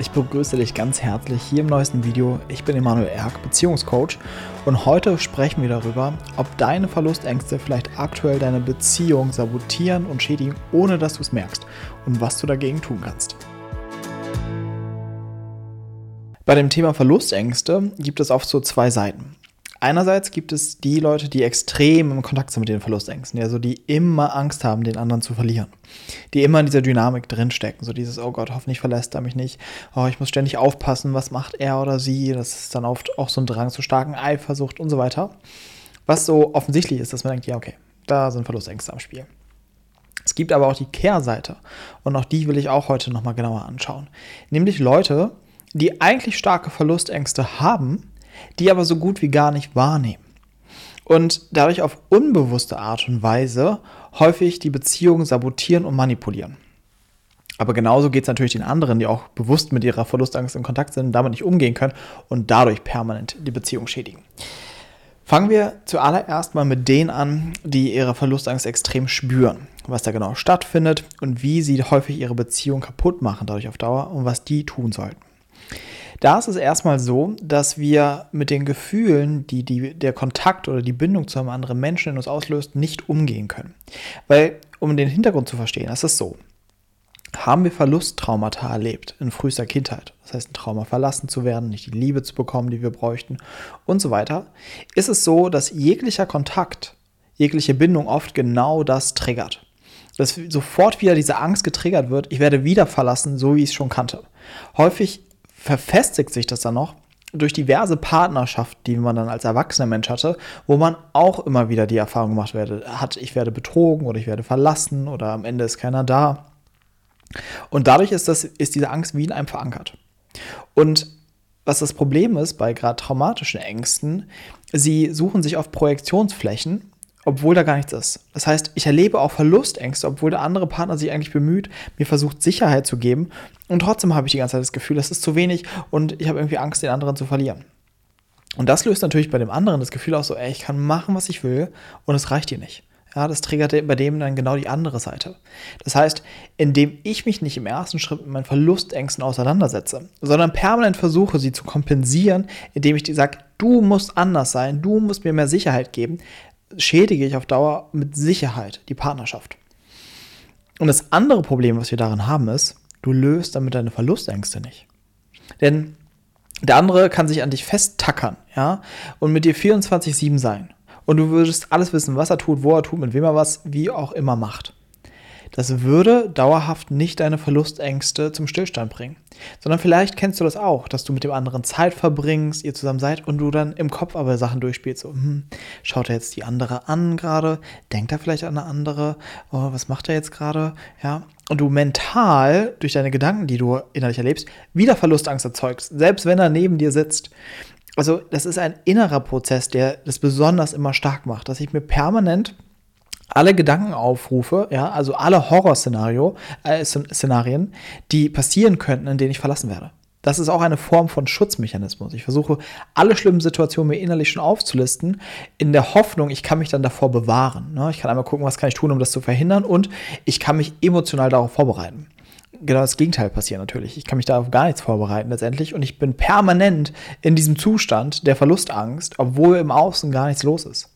Ich begrüße dich ganz herzlich hier im neuesten Video. Ich bin Emanuel Erk, Beziehungscoach und heute sprechen wir darüber, ob deine Verlustängste vielleicht aktuell deine Beziehung sabotieren und schädigen, ohne dass du es merkst und was du dagegen tun kannst. Bei dem Thema Verlustängste gibt es oft so zwei Seiten. Einerseits gibt es die Leute, die extrem im Kontakt sind mit den Verlustängsten, also die immer Angst haben, den anderen zu verlieren. Die immer in dieser Dynamik drinstecken. So dieses, oh Gott, hoffentlich verlässt er mich nicht. Oh, ich muss ständig aufpassen, was macht er oder sie. Das ist dann oft auch so ein Drang zu starken Eifersucht und so weiter. Was so offensichtlich ist, dass man denkt, ja, okay, da sind Verlustängste am Spiel. Es gibt aber auch die Kehrseite. Und auch die will ich auch heute nochmal genauer anschauen. Nämlich Leute, die eigentlich starke Verlustängste haben, die aber so gut wie gar nicht wahrnehmen. Und dadurch auf unbewusste Art und Weise häufig die Beziehungen sabotieren und manipulieren. Aber genauso geht es natürlich den anderen, die auch bewusst mit ihrer Verlustangst in Kontakt sind und damit nicht umgehen können und dadurch permanent die Beziehung schädigen. Fangen wir zuallererst mal mit denen an, die ihre Verlustangst extrem spüren, was da genau stattfindet und wie sie häufig ihre Beziehung kaputt machen dadurch auf Dauer und was die tun sollten. Da ist es erstmal so, dass wir mit den Gefühlen, die, die der Kontakt oder die Bindung zu einem anderen Menschen in uns auslöst, nicht umgehen können. Weil, um den Hintergrund zu verstehen, ist so. Haben wir Verlusttraumata erlebt in frühester Kindheit, das heißt ein Trauma verlassen zu werden, nicht die Liebe zu bekommen, die wir bräuchten und so weiter, ist es so, dass jeglicher Kontakt, jegliche Bindung oft genau das triggert dass sofort wieder diese Angst getriggert wird, ich werde wieder verlassen, so wie ich es schon kannte. Häufig verfestigt sich das dann noch durch diverse Partnerschaften, die man dann als erwachsener Mensch hatte, wo man auch immer wieder die Erfahrung gemacht werde, hat, ich werde betrogen oder ich werde verlassen oder am Ende ist keiner da. Und dadurch ist, das, ist diese Angst wie in einem verankert. Und was das Problem ist bei gerade traumatischen Ängsten, sie suchen sich auf Projektionsflächen obwohl da gar nichts ist. Das heißt, ich erlebe auch Verlustängste, obwohl der andere Partner sich eigentlich bemüht, mir versucht Sicherheit zu geben. Und trotzdem habe ich die ganze Zeit das Gefühl, das ist zu wenig und ich habe irgendwie Angst, den anderen zu verlieren. Und das löst natürlich bei dem anderen das Gefühl aus, so, ey, ich kann machen, was ich will und es reicht dir nicht. Ja, das triggert bei dem dann genau die andere Seite. Das heißt, indem ich mich nicht im ersten Schritt mit meinen Verlustängsten auseinandersetze, sondern permanent versuche, sie zu kompensieren, indem ich dir sage, du musst anders sein, du musst mir mehr Sicherheit geben, schädige ich auf Dauer mit Sicherheit die Partnerschaft. Und das andere Problem, was wir darin haben, ist, du löst damit deine Verlustängste nicht. Denn der andere kann sich an dich festtackern, ja, und mit dir 24-7 sein. Und du würdest alles wissen, was er tut, wo er tut, mit wem er was, wie auch immer macht das würde dauerhaft nicht deine Verlustängste zum Stillstand bringen. Sondern vielleicht kennst du das auch, dass du mit dem anderen Zeit verbringst, ihr zusammen seid und du dann im Kopf aber Sachen durchspielst. So, hm, schaut er jetzt die andere an gerade? Denkt er vielleicht an eine andere? Oh, was macht er jetzt gerade? Ja. Und du mental durch deine Gedanken, die du innerlich erlebst, wieder Verlustangst erzeugst, selbst wenn er neben dir sitzt. Also, das ist ein innerer Prozess, der das besonders immer stark macht, dass ich mir permanent alle Gedankenaufrufe, ja, also alle Horrorszenarien, äh, Szenarien, die passieren könnten, in denen ich verlassen werde. Das ist auch eine Form von Schutzmechanismus. Ich versuche, alle schlimmen Situationen mir innerlich schon aufzulisten, in der Hoffnung, ich kann mich dann davor bewahren. Ne? Ich kann einmal gucken, was kann ich tun, um das zu verhindern und ich kann mich emotional darauf vorbereiten. Genau das Gegenteil passiert natürlich. Ich kann mich darauf gar nichts vorbereiten letztendlich und ich bin permanent in diesem Zustand der Verlustangst, obwohl im Außen gar nichts los ist.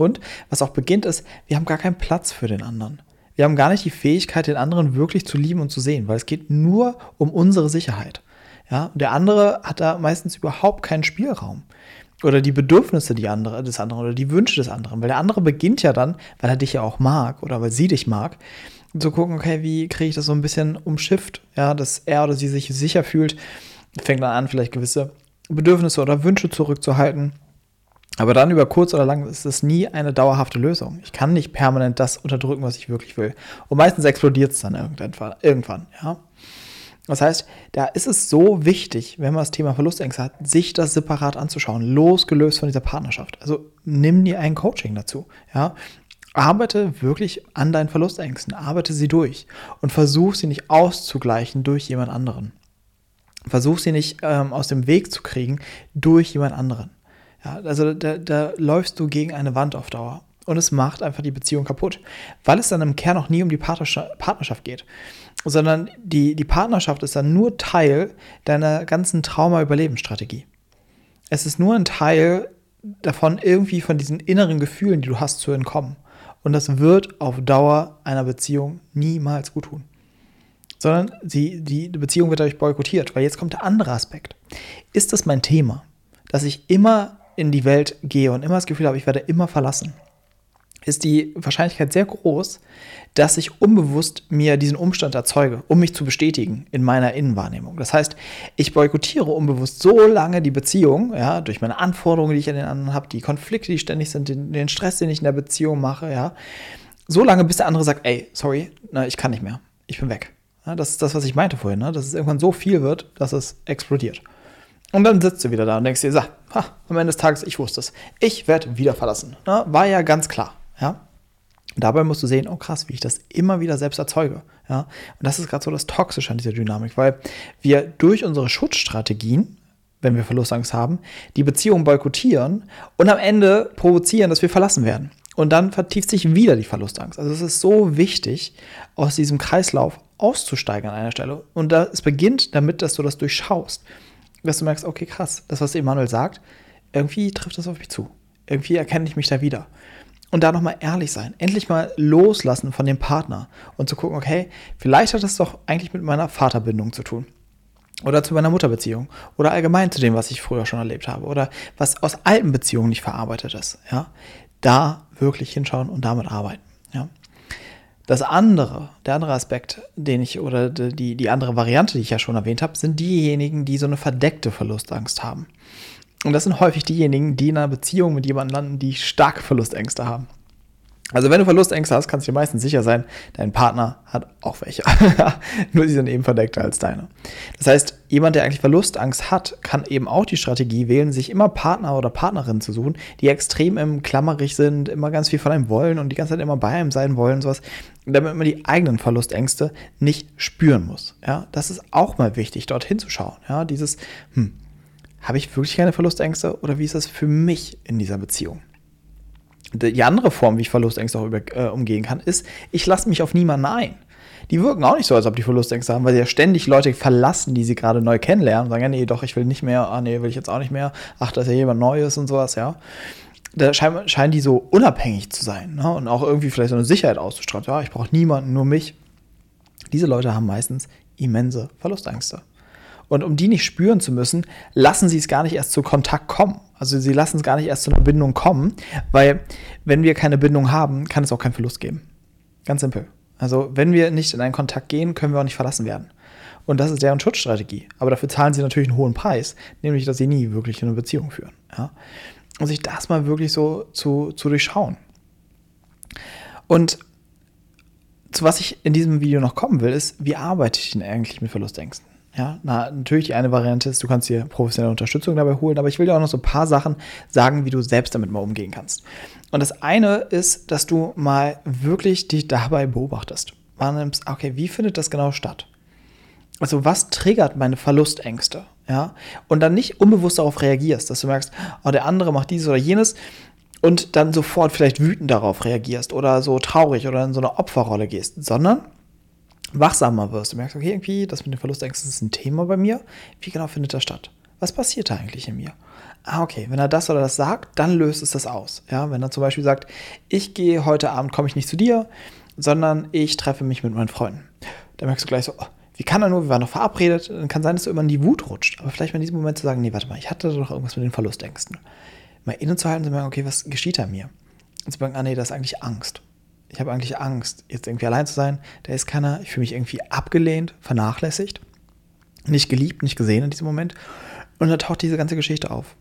Und was auch beginnt ist, wir haben gar keinen Platz für den anderen. Wir haben gar nicht die Fähigkeit, den anderen wirklich zu lieben und zu sehen, weil es geht nur um unsere Sicherheit. Ja, der andere hat da meistens überhaupt keinen Spielraum. Oder die Bedürfnisse die andere, des anderen oder die Wünsche des anderen. Weil der andere beginnt ja dann, weil er dich ja auch mag oder weil sie dich mag, zu gucken, okay, wie kriege ich das so ein bisschen umschifft, ja, dass er oder sie sich sicher fühlt, fängt dann an, vielleicht gewisse Bedürfnisse oder Wünsche zurückzuhalten aber dann über kurz oder lang ist es nie eine dauerhafte Lösung. Ich kann nicht permanent das unterdrücken, was ich wirklich will. Und meistens explodiert es dann irgendwann, irgendwann, ja. Das heißt, da ist es so wichtig, wenn man das Thema Verlustängste hat, sich das separat anzuschauen, losgelöst von dieser Partnerschaft. Also nimm dir ein Coaching dazu, ja. Arbeite wirklich an deinen Verlustängsten, arbeite sie durch und versuch sie nicht auszugleichen durch jemand anderen. Versuch sie nicht ähm, aus dem Weg zu kriegen durch jemand anderen. Ja, also da, da läufst du gegen eine Wand auf Dauer. Und es macht einfach die Beziehung kaputt, weil es dann im Kern auch nie um die Partnerschaft geht, sondern die, die Partnerschaft ist dann nur Teil deiner ganzen Trauma-Überlebensstrategie. Es ist nur ein Teil davon, irgendwie von diesen inneren Gefühlen, die du hast, zu entkommen. Und das wird auf Dauer einer Beziehung niemals gut tun. Sondern sie, die Beziehung wird dadurch boykottiert, weil jetzt kommt der andere Aspekt. Ist das mein Thema, dass ich immer in die Welt gehe und immer das Gefühl habe, ich werde immer verlassen? ist die Wahrscheinlichkeit sehr groß, dass ich unbewusst mir diesen Umstand erzeuge, um mich zu bestätigen in meiner Innenwahrnehmung. Das heißt, ich boykottiere unbewusst so lange die Beziehung, ja, durch meine Anforderungen, die ich an den anderen habe, die Konflikte, die ständig sind, den, den, Stress, den ich in der Beziehung mache, ja, so lange, bis der andere sagt, ey, sorry, na, ich kann nicht mehr, ich bin weg. Ja, das ist das, was ich meinte vorhin, ne? dass es irgendwann so viel wird, dass es explodiert. Und dann sitzt du wieder da und denkst dir, so, ha, am Ende des Tages, ich wusste es. Ich werde wieder verlassen. Ne? War ja ganz klar. Ja? Dabei musst du sehen, oh krass, wie ich das immer wieder selbst erzeuge. Ja? Und das ist gerade so das Toxische an dieser Dynamik, weil wir durch unsere Schutzstrategien, wenn wir Verlustangst haben, die Beziehung boykottieren und am Ende provozieren, dass wir verlassen werden. Und dann vertieft sich wieder die Verlustangst. Also es ist so wichtig, aus diesem Kreislauf auszusteigen an einer Stelle. Und da, es beginnt damit, dass du das durchschaust. Dass du merkst, okay, krass, das, was Emanuel sagt, irgendwie trifft das auf mich zu. Irgendwie erkenne ich mich da wieder. Und da nochmal ehrlich sein. Endlich mal loslassen von dem Partner und zu gucken, okay, vielleicht hat das doch eigentlich mit meiner Vaterbindung zu tun. Oder zu meiner Mutterbeziehung. Oder allgemein zu dem, was ich früher schon erlebt habe. Oder was aus alten Beziehungen nicht verarbeitet ist. Ja? Da wirklich hinschauen und damit arbeiten. Ja? Das andere, der andere Aspekt, den ich, oder die, die andere Variante, die ich ja schon erwähnt habe, sind diejenigen, die so eine verdeckte Verlustangst haben. Und das sind häufig diejenigen, die in einer Beziehung mit jemandem landen, die starke Verlustängste haben. Also wenn du Verlustängste hast, kannst du dir meistens sicher sein, dein Partner hat auch welche. Nur sie sind eben verdeckter als deine. Das heißt, jemand, der eigentlich Verlustangst hat, kann eben auch die Strategie wählen, sich immer Partner oder Partnerinnen zu suchen, die extrem im Klammerig sind, immer ganz viel von einem wollen und die ganze Zeit immer bei einem sein wollen, sowas, damit man die eigenen Verlustängste nicht spüren muss. Ja, das ist auch mal wichtig, dort hinzuschauen. Ja, dieses, hm, habe ich wirklich keine Verlustängste oder wie ist das für mich in dieser Beziehung? Die andere Form, wie ich Verlustängste auch über, äh, umgehen kann, ist, ich lasse mich auf niemanden ein. Die wirken auch nicht so, als ob die Verlustängste haben, weil sie ja ständig Leute verlassen, die sie gerade neu kennenlernen und sagen, ja, nee, doch, ich will nicht mehr, ah, nee, will ich jetzt auch nicht mehr, ach, da ist ja jemand Neues und sowas, ja. Da scheinen, scheinen die so unabhängig zu sein ne? und auch irgendwie vielleicht so eine Sicherheit auszustrahlen. Ja, ich brauche niemanden, nur mich. Diese Leute haben meistens immense Verlustängste. Und um die nicht spüren zu müssen, lassen sie es gar nicht erst zu Kontakt kommen. Also sie lassen es gar nicht erst zu einer Bindung kommen, weil wenn wir keine Bindung haben, kann es auch keinen Verlust geben. Ganz simpel. Also wenn wir nicht in einen Kontakt gehen, können wir auch nicht verlassen werden. Und das ist deren Schutzstrategie. Aber dafür zahlen sie natürlich einen hohen Preis, nämlich dass sie nie wirklich eine Beziehung führen. Ja? Und sich das mal wirklich so zu, zu durchschauen. Und zu was ich in diesem Video noch kommen will, ist, wie arbeite ich denn eigentlich mit Verlustängsten? Ja, na, natürlich die eine Variante ist, du kannst dir professionelle Unterstützung dabei holen, aber ich will dir auch noch so ein paar Sachen sagen, wie du selbst damit mal umgehen kannst. Und das eine ist, dass du mal wirklich dich dabei beobachtest. Wahrnimmst, okay, wie findet das genau statt? Also, was triggert meine Verlustängste? Ja, und dann nicht unbewusst darauf reagierst, dass du merkst, oh, der andere macht dieses oder jenes und dann sofort vielleicht wütend darauf reagierst oder so traurig oder in so eine Opferrolle gehst, sondern wachsamer wirst. Du merkst, okay, irgendwie, das mit den Verlustängsten ist ein Thema bei mir. Wie genau findet das statt? Was passiert da eigentlich in mir? Ah, okay, wenn er das oder das sagt, dann löst es das aus. Ja, wenn er zum Beispiel sagt, ich gehe heute Abend, komme ich nicht zu dir, sondern ich treffe mich mit meinen Freunden. Dann merkst du gleich so, oh, wie kann er nur, wir waren noch verabredet, dann kann sein, dass du immer in die Wut rutscht. Aber vielleicht mal in diesem Moment zu sagen, nee, warte mal, ich hatte doch irgendwas mit den Verlustängsten. Mal innezuhalten und zu merken, okay, was geschieht da mir? Und zu merken, ah nee, das ist eigentlich Angst ich habe eigentlich Angst, jetzt irgendwie allein zu sein. Da ist keiner. Ich fühle mich irgendwie abgelehnt, vernachlässigt, nicht geliebt, nicht gesehen in diesem Moment. Und da taucht diese ganze Geschichte auf.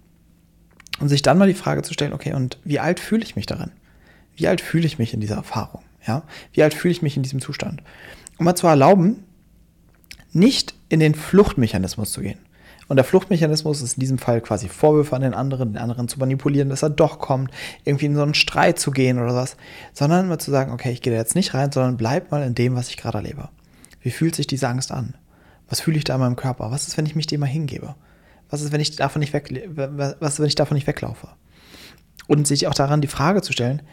Und sich dann mal die Frage zu stellen, okay, und wie alt fühle ich mich darin? Wie alt fühle ich mich in dieser Erfahrung? Ja? Wie alt fühle ich mich in diesem Zustand? Um mal zu erlauben, nicht in den Fluchtmechanismus zu gehen. Und der Fluchtmechanismus ist in diesem Fall quasi Vorwürfe an den anderen, den anderen zu manipulieren, dass er doch kommt, irgendwie in so einen Streit zu gehen oder was, sondern mal zu sagen, okay, ich gehe da jetzt nicht rein, sondern bleib mal in dem, was ich gerade erlebe. Wie fühlt sich diese Angst an? Was fühle ich da in meinem Körper? Was ist, wenn ich mich dem mal hingebe? Was ist, wenn ich davon nicht weg, was ist, wenn ich davon nicht weglaufe? Und sich auch daran die Frage zu stellen,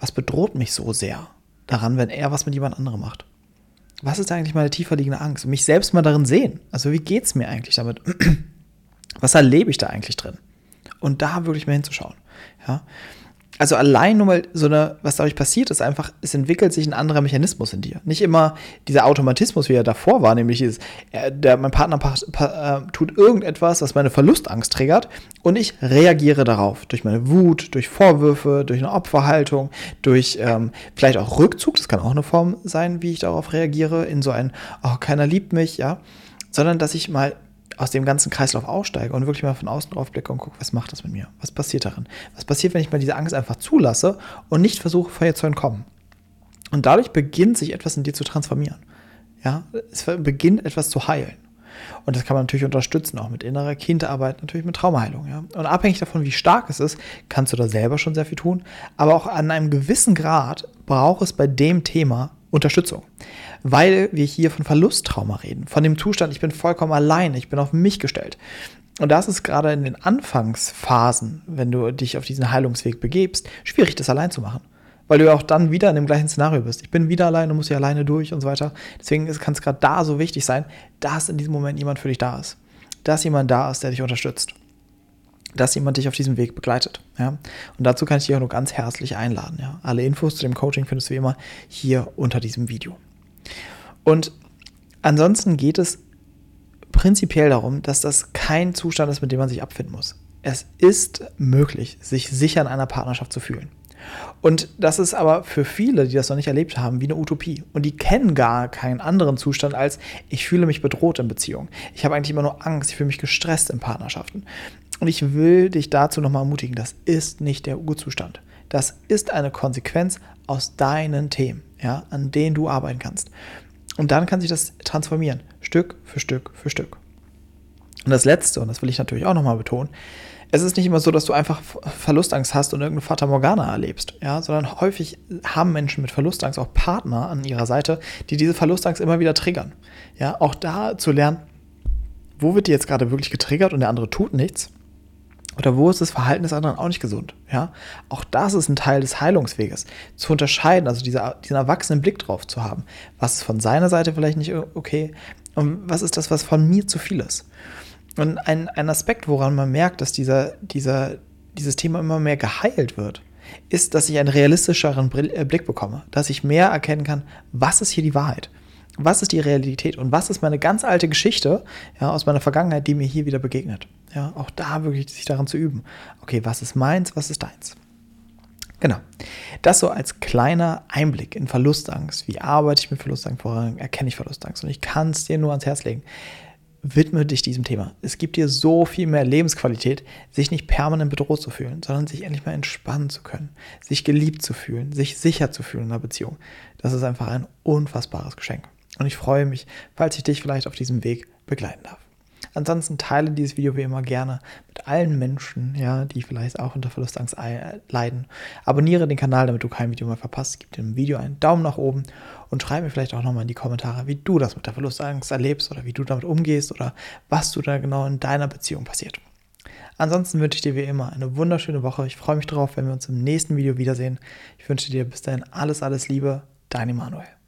was bedroht mich so sehr daran, wenn er was mit jemand anderem macht? Was ist eigentlich meine tiefer liegende Angst? Mich selbst mal darin sehen. Also wie geht es mir eigentlich damit? Was erlebe ich da eigentlich drin? Und da wirklich mal hinzuschauen. Ja? Also allein nur mal so eine, was dadurch passiert, ist einfach, es entwickelt sich ein anderer Mechanismus in dir. Nicht immer dieser Automatismus, wie er davor war, nämlich dieses, der, mein Partner äh, tut irgendetwas, was meine Verlustangst triggert und ich reagiere darauf. Durch meine Wut, durch Vorwürfe, durch eine Opferhaltung, durch ähm, vielleicht auch Rückzug, das kann auch eine Form sein, wie ich darauf reagiere, in so ein, oh, keiner liebt mich, ja. Sondern dass ich mal aus dem ganzen Kreislauf aussteige und wirklich mal von außen drauf blicke und gucke, was macht das mit mir? Was passiert darin? Was passiert, wenn ich mal diese Angst einfach zulasse und nicht versuche, vor ihr zu entkommen? Und dadurch beginnt sich etwas in dir zu transformieren. Ja, es beginnt etwas zu heilen. Und das kann man natürlich unterstützen, auch mit innerer Kindarbeit, natürlich mit Traumaheilung. Ja? Und abhängig davon, wie stark es ist, kannst du da selber schon sehr viel tun. Aber auch an einem gewissen Grad braucht es bei dem Thema Unterstützung weil wir hier von Verlusttrauma reden, von dem Zustand, ich bin vollkommen allein, ich bin auf mich gestellt. Und das ist gerade in den Anfangsphasen, wenn du dich auf diesen Heilungsweg begebst, schwierig, das allein zu machen. Weil du auch dann wieder in dem gleichen Szenario bist. Ich bin wieder alleine, muss hier alleine durch und so weiter. Deswegen kann es gerade da so wichtig sein, dass in diesem Moment jemand für dich da ist. Dass jemand da ist, der dich unterstützt. Dass jemand dich auf diesem Weg begleitet. Ja? Und dazu kann ich dich auch nur ganz herzlich einladen. Ja? Alle Infos zu dem Coaching findest du wie immer hier unter diesem Video. Und ansonsten geht es prinzipiell darum, dass das kein Zustand ist, mit dem man sich abfinden muss. Es ist möglich, sich sicher in einer Partnerschaft zu fühlen. Und das ist aber für viele, die das noch nicht erlebt haben, wie eine Utopie. Und die kennen gar keinen anderen Zustand als, ich fühle mich bedroht in Beziehungen. Ich habe eigentlich immer nur Angst, ich fühle mich gestresst in Partnerschaften. Und ich will dich dazu nochmal ermutigen, das ist nicht der Urzustand. Das ist eine Konsequenz aus deinen Themen, ja, an denen du arbeiten kannst. Und dann kann sich das transformieren, Stück für Stück für Stück. Und das Letzte, und das will ich natürlich auch nochmal betonen, es ist nicht immer so, dass du einfach Verlustangst hast und irgendeine Fata Morgana erlebst, ja, sondern häufig haben Menschen mit Verlustangst auch Partner an ihrer Seite, die diese Verlustangst immer wieder triggern. Ja, auch da zu lernen, wo wird die jetzt gerade wirklich getriggert und der andere tut nichts oder wo ist das Verhalten des anderen auch nicht gesund? Ja, auch das ist ein Teil des Heilungsweges. Zu unterscheiden, also dieser, diesen erwachsenen Blick drauf zu haben. Was ist von seiner Seite vielleicht nicht okay und was ist das, was von mir zu viel ist? Und ein, ein Aspekt, woran man merkt, dass dieser, dieser, dieses Thema immer mehr geheilt wird, ist, dass ich einen realistischeren äh, Blick bekomme, dass ich mehr erkennen kann, was ist hier die Wahrheit was ist die Realität und was ist meine ganz alte Geschichte ja, aus meiner Vergangenheit, die mir hier wieder begegnet. Ja, auch da wirklich sich daran zu üben. Okay, was ist meins, was ist deins? Genau. Das so als kleiner Einblick in Verlustangst. Wie arbeite ich mit Verlustangst? Woran erkenne ich Verlustangst? Und ich kann es dir nur ans Herz legen. Widme dich diesem Thema. Es gibt dir so viel mehr Lebensqualität, sich nicht permanent bedroht zu fühlen, sondern sich endlich mal entspannen zu können, sich geliebt zu fühlen, sich sicher zu fühlen in einer Beziehung. Das ist einfach ein unfassbares Geschenk. Und ich freue mich, falls ich dich vielleicht auf diesem Weg begleiten darf. Ansonsten teile dieses Video wie immer gerne mit allen Menschen, ja, die vielleicht auch unter Verlustangst leiden. Abonniere den Kanal, damit du kein Video mehr verpasst. Gib dem Video einen Daumen nach oben und schreib mir vielleicht auch nochmal in die Kommentare, wie du das mit der Verlustangst erlebst oder wie du damit umgehst oder was du da genau in deiner Beziehung passiert. Ansonsten wünsche ich dir wie immer eine wunderschöne Woche. Ich freue mich darauf, wenn wir uns im nächsten Video wiedersehen. Ich wünsche dir bis dahin alles, alles Liebe. Dein Emanuel.